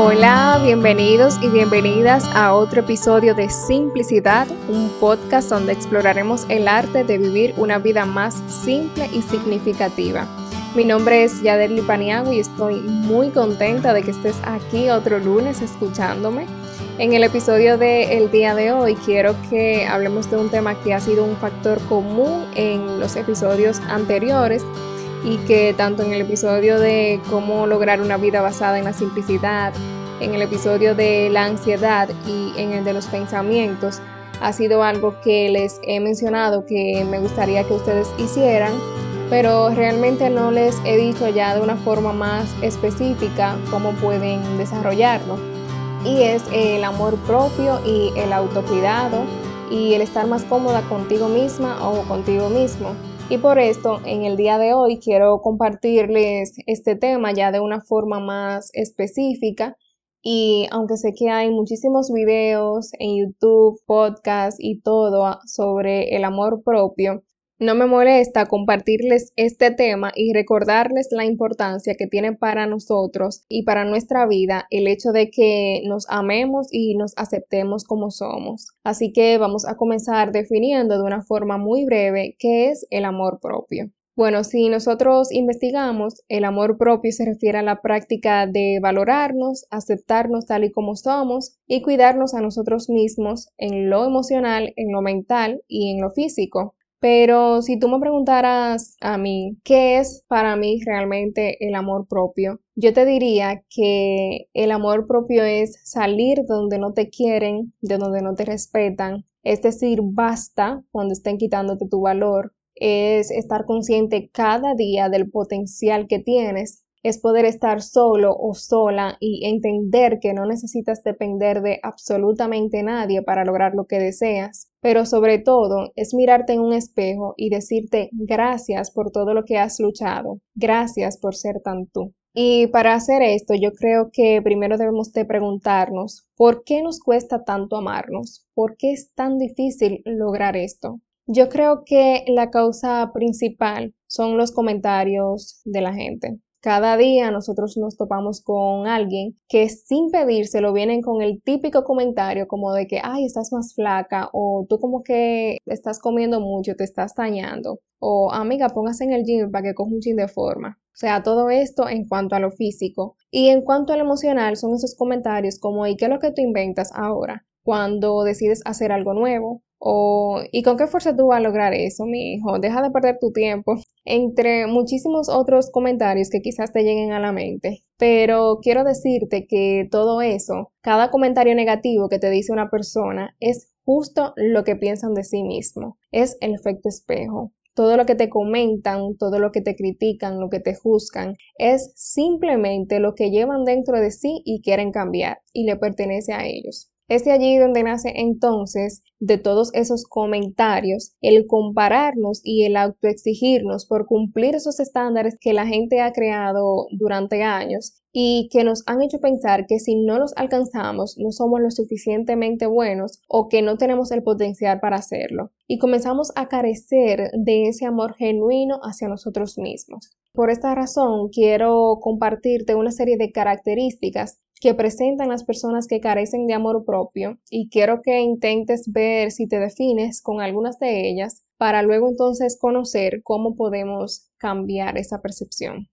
Hola, bienvenidos y bienvenidas a otro episodio de Simplicidad, un podcast donde exploraremos el arte de vivir una vida más simple y significativa. Mi nombre es Yaderli Paniagua y estoy muy contenta de que estés aquí otro lunes escuchándome. En el episodio del día de hoy quiero que hablemos de un tema que ha sido un factor común en los episodios anteriores y que tanto en el episodio de cómo lograr una vida basada en la simplicidad, en el episodio de la ansiedad y en el de los pensamientos, ha sido algo que les he mencionado que me gustaría que ustedes hicieran, pero realmente no les he dicho ya de una forma más específica cómo pueden desarrollarlo. Y es el amor propio y el autocuidado y el estar más cómoda contigo misma o contigo mismo. Y por esto, en el día de hoy quiero compartirles este tema ya de una forma más específica. Y aunque sé que hay muchísimos videos en YouTube, podcast y todo sobre el amor propio, no me molesta compartirles este tema y recordarles la importancia que tiene para nosotros y para nuestra vida el hecho de que nos amemos y nos aceptemos como somos. Así que vamos a comenzar definiendo de una forma muy breve qué es el amor propio. Bueno, si nosotros investigamos, el amor propio se refiere a la práctica de valorarnos, aceptarnos tal y como somos y cuidarnos a nosotros mismos en lo emocional, en lo mental y en lo físico. Pero si tú me preguntaras a mí, ¿qué es para mí realmente el amor propio? Yo te diría que el amor propio es salir donde no te quieren, de donde no te respetan, es decir, basta cuando estén quitándote tu valor, es estar consciente cada día del potencial que tienes es poder estar solo o sola y entender que no necesitas depender de absolutamente nadie para lograr lo que deseas. Pero sobre todo es mirarte en un espejo y decirte gracias por todo lo que has luchado, gracias por ser tan tú. Y para hacer esto yo creo que primero debemos de preguntarnos ¿por qué nos cuesta tanto amarnos? ¿Por qué es tan difícil lograr esto? Yo creo que la causa principal son los comentarios de la gente. Cada día nosotros nos topamos con alguien que sin pedírselo vienen con el típico comentario como de que, ay, estás más flaca o tú como que estás comiendo mucho, te estás dañando o amiga, póngase en el gym para que coja un chin de forma. O sea, todo esto en cuanto a lo físico. Y en cuanto a lo emocional son esos comentarios como, ¿y qué es lo que tú inventas ahora? Cuando decides hacer algo nuevo, o ¿y con qué fuerza tú vas a lograr eso, mi hijo? Deja de perder tu tiempo. Entre muchísimos otros comentarios que quizás te lleguen a la mente. Pero quiero decirte que todo eso, cada comentario negativo que te dice una persona, es justo lo que piensan de sí mismo. Es el efecto espejo. Todo lo que te comentan, todo lo que te critican, lo que te juzgan, es simplemente lo que llevan dentro de sí y quieren cambiar y le pertenece a ellos. Es de allí donde nace entonces de todos esos comentarios el compararnos y el autoexigirnos por cumplir esos estándares que la gente ha creado durante años y que nos han hecho pensar que si no los alcanzamos no somos lo suficientemente buenos o que no tenemos el potencial para hacerlo. Y comenzamos a carecer de ese amor genuino hacia nosotros mismos. Por esta razón quiero compartirte una serie de características que presentan las personas que carecen de amor propio y quiero que intentes ver si te defines con algunas de ellas para luego entonces conocer cómo podemos cambiar esa percepción.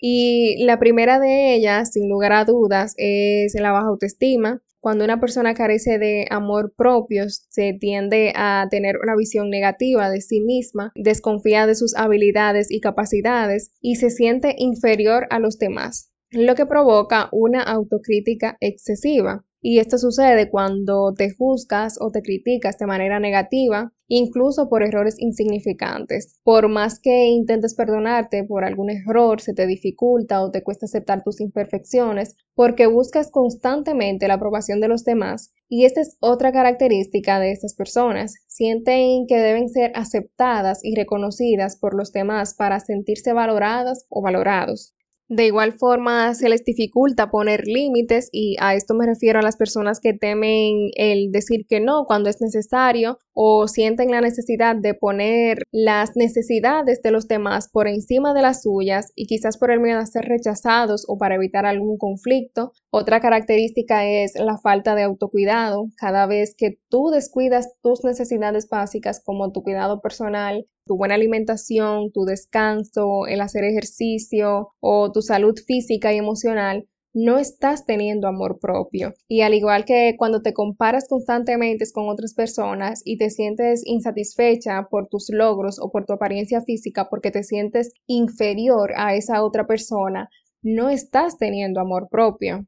Y la primera de ellas, sin lugar a dudas, es la baja autoestima. Cuando una persona carece de amor propio, se tiende a tener una visión negativa de sí misma, desconfía de sus habilidades y capacidades y se siente inferior a los demás lo que provoca una autocrítica excesiva. Y esto sucede cuando te juzgas o te criticas de manera negativa, incluso por errores insignificantes. Por más que intentes perdonarte por algún error, se te dificulta o te cuesta aceptar tus imperfecciones porque buscas constantemente la aprobación de los demás. Y esta es otra característica de estas personas. Sienten que deben ser aceptadas y reconocidas por los demás para sentirse valoradas o valorados. De igual forma, se les dificulta poner límites y a esto me refiero a las personas que temen el decir que no cuando es necesario o sienten la necesidad de poner las necesidades de los demás por encima de las suyas y quizás por el miedo a ser rechazados o para evitar algún conflicto. Otra característica es la falta de autocuidado. Cada vez que tú descuidas tus necesidades básicas como tu cuidado personal, tu buena alimentación, tu descanso, el hacer ejercicio o tu salud física y emocional, no estás teniendo amor propio. Y al igual que cuando te comparas constantemente con otras personas y te sientes insatisfecha por tus logros o por tu apariencia física porque te sientes inferior a esa otra persona, no estás teniendo amor propio.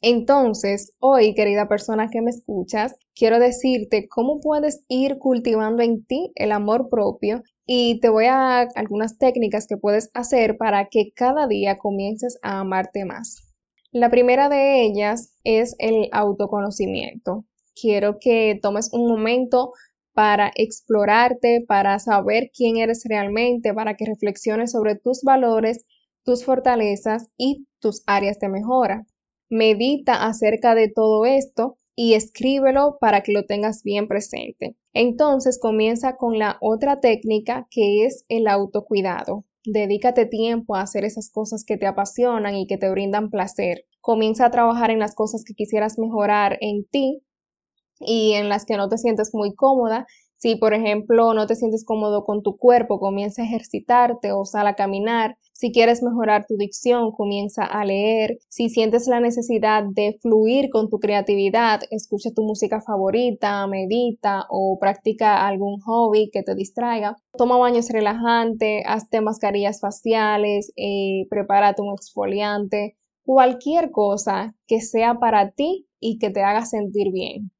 Entonces, hoy, querida persona que me escuchas, quiero decirte cómo puedes ir cultivando en ti el amor propio y te voy a dar algunas técnicas que puedes hacer para que cada día comiences a amarte más. La primera de ellas es el autoconocimiento. Quiero que tomes un momento para explorarte, para saber quién eres realmente, para que reflexiones sobre tus valores, tus fortalezas y tus áreas de mejora. Medita acerca de todo esto y escríbelo para que lo tengas bien presente. Entonces comienza con la otra técnica que es el autocuidado. Dedícate tiempo a hacer esas cosas que te apasionan y que te brindan placer. Comienza a trabajar en las cosas que quisieras mejorar en ti y en las que no te sientes muy cómoda si, por ejemplo, no te sientes cómodo con tu cuerpo, comienza a ejercitarte o sal a caminar. Si quieres mejorar tu dicción, comienza a leer. Si sientes la necesidad de fluir con tu creatividad, escucha tu música favorita, medita o practica algún hobby que te distraiga. Toma baños relajantes, hazte mascarillas faciales, eh, prepárate un exfoliante, cualquier cosa que sea para ti y que te haga sentir bien.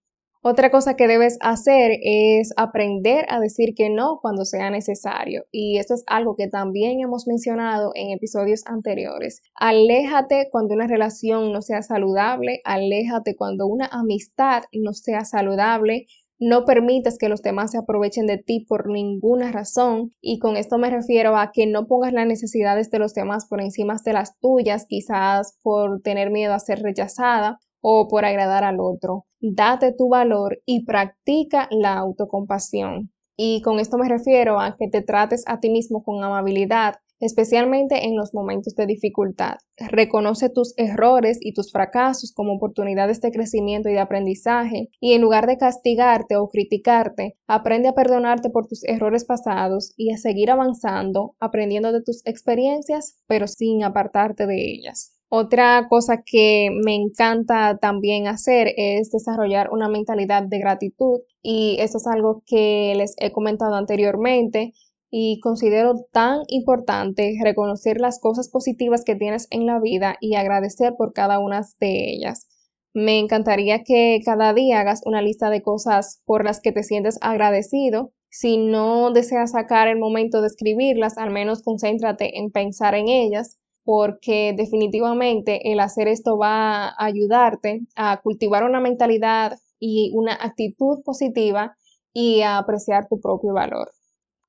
Otra cosa que debes hacer es aprender a decir que no cuando sea necesario. Y esto es algo que también hemos mencionado en episodios anteriores. Aléjate cuando una relación no sea saludable, aléjate cuando una amistad no sea saludable. No permitas que los demás se aprovechen de ti por ninguna razón y con esto me refiero a que no pongas las necesidades de los demás por encima de las tuyas, quizás por tener miedo a ser rechazada o por agradar al otro. Date tu valor y practica la autocompasión. Y con esto me refiero a que te trates a ti mismo con amabilidad, especialmente en los momentos de dificultad. Reconoce tus errores y tus fracasos como oportunidades de crecimiento y de aprendizaje, y en lugar de castigarte o criticarte, aprende a perdonarte por tus errores pasados y a seguir avanzando, aprendiendo de tus experiencias, pero sin apartarte de ellas. Otra cosa que me encanta también hacer es desarrollar una mentalidad de gratitud y eso es algo que les he comentado anteriormente y considero tan importante reconocer las cosas positivas que tienes en la vida y agradecer por cada una de ellas. Me encantaría que cada día hagas una lista de cosas por las que te sientes agradecido. Si no deseas sacar el momento de escribirlas, al menos concéntrate en pensar en ellas porque definitivamente el hacer esto va a ayudarte a cultivar una mentalidad y una actitud positiva y a apreciar tu propio valor.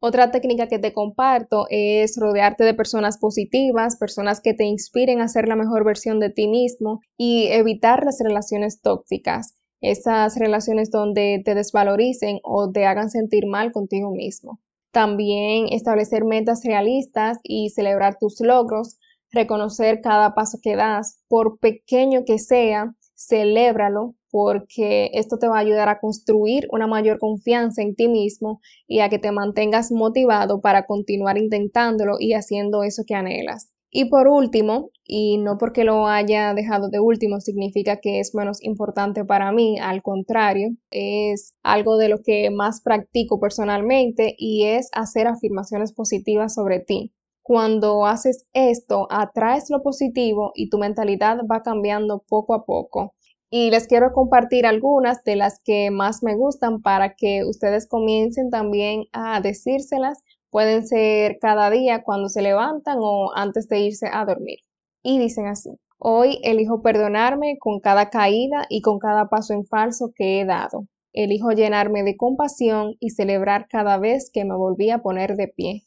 Otra técnica que te comparto es rodearte de personas positivas, personas que te inspiren a ser la mejor versión de ti mismo y evitar las relaciones tóxicas, esas relaciones donde te desvaloricen o te hagan sentir mal contigo mismo. También establecer metas realistas y celebrar tus logros, reconocer cada paso que das, por pequeño que sea, celébralo porque esto te va a ayudar a construir una mayor confianza en ti mismo y a que te mantengas motivado para continuar intentándolo y haciendo eso que anhelas. Y por último, y no porque lo haya dejado de último significa que es menos importante para mí, al contrario, es algo de lo que más practico personalmente y es hacer afirmaciones positivas sobre ti. Cuando haces esto, atraes lo positivo y tu mentalidad va cambiando poco a poco. Y les quiero compartir algunas de las que más me gustan para que ustedes comiencen también a decírselas. Pueden ser cada día cuando se levantan o antes de irse a dormir. Y dicen así, hoy elijo perdonarme con cada caída y con cada paso en falso que he dado. Elijo llenarme de compasión y celebrar cada vez que me volví a poner de pie.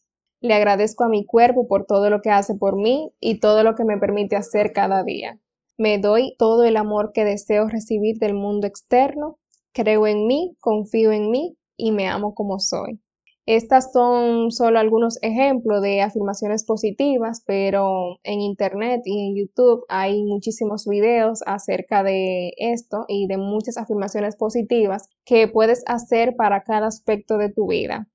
Le agradezco a mi cuerpo por todo lo que hace por mí y todo lo que me permite hacer cada día. Me doy todo el amor que deseo recibir del mundo externo. Creo en mí, confío en mí y me amo como soy. Estas son solo algunos ejemplos de afirmaciones positivas, pero en Internet y en YouTube hay muchísimos videos acerca de esto y de muchas afirmaciones positivas que puedes hacer para cada aspecto de tu vida.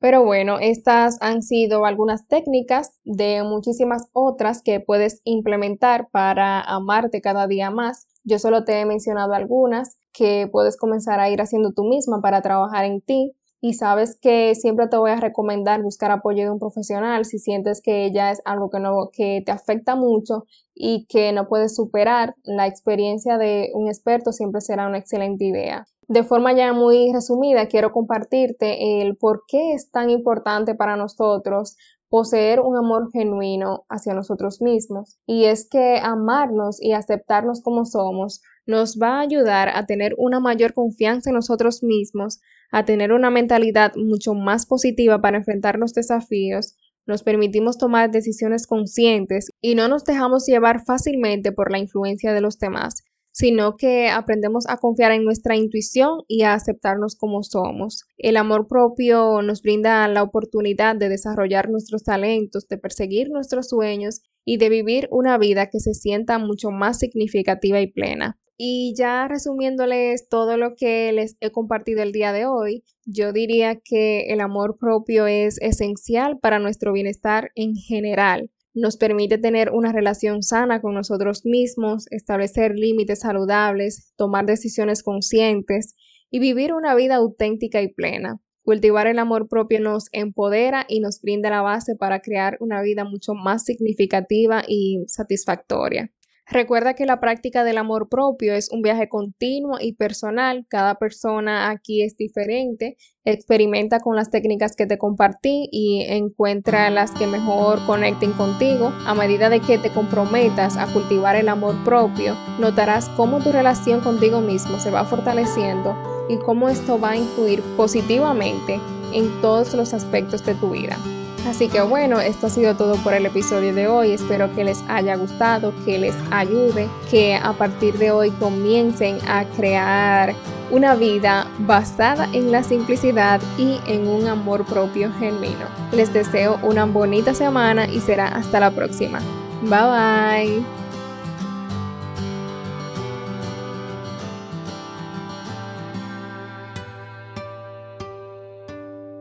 Pero bueno, estas han sido algunas técnicas de muchísimas otras que puedes implementar para amarte cada día más. Yo solo te he mencionado algunas que puedes comenzar a ir haciendo tú misma para trabajar en ti y sabes que siempre te voy a recomendar buscar apoyo de un profesional si sientes que ya es algo que no que te afecta mucho y que no puedes superar, la experiencia de un experto siempre será una excelente idea. De forma ya muy resumida, quiero compartirte el por qué es tan importante para nosotros poseer un amor genuino hacia nosotros mismos. Y es que amarnos y aceptarnos como somos nos va a ayudar a tener una mayor confianza en nosotros mismos, a tener una mentalidad mucho más positiva para enfrentar los desafíos, nos permitimos tomar decisiones conscientes y no nos dejamos llevar fácilmente por la influencia de los demás, sino que aprendemos a confiar en nuestra intuición y a aceptarnos como somos. El amor propio nos brinda la oportunidad de desarrollar nuestros talentos, de perseguir nuestros sueños y de vivir una vida que se sienta mucho más significativa y plena. Y ya resumiéndoles todo lo que les he compartido el día de hoy, yo diría que el amor propio es esencial para nuestro bienestar en general. Nos permite tener una relación sana con nosotros mismos, establecer límites saludables, tomar decisiones conscientes y vivir una vida auténtica y plena. Cultivar el amor propio nos empodera y nos brinda la base para crear una vida mucho más significativa y satisfactoria. Recuerda que la práctica del amor propio es un viaje continuo y personal. Cada persona aquí es diferente. Experimenta con las técnicas que te compartí y encuentra las que mejor conecten contigo. A medida de que te comprometas a cultivar el amor propio, notarás cómo tu relación contigo mismo se va fortaleciendo y cómo esto va a influir positivamente en todos los aspectos de tu vida. Así que bueno, esto ha sido todo por el episodio de hoy. Espero que les haya gustado, que les ayude, que a partir de hoy comiencen a crear una vida basada en la simplicidad y en un amor propio genuino. Les deseo una bonita semana y será hasta la próxima. Bye bye.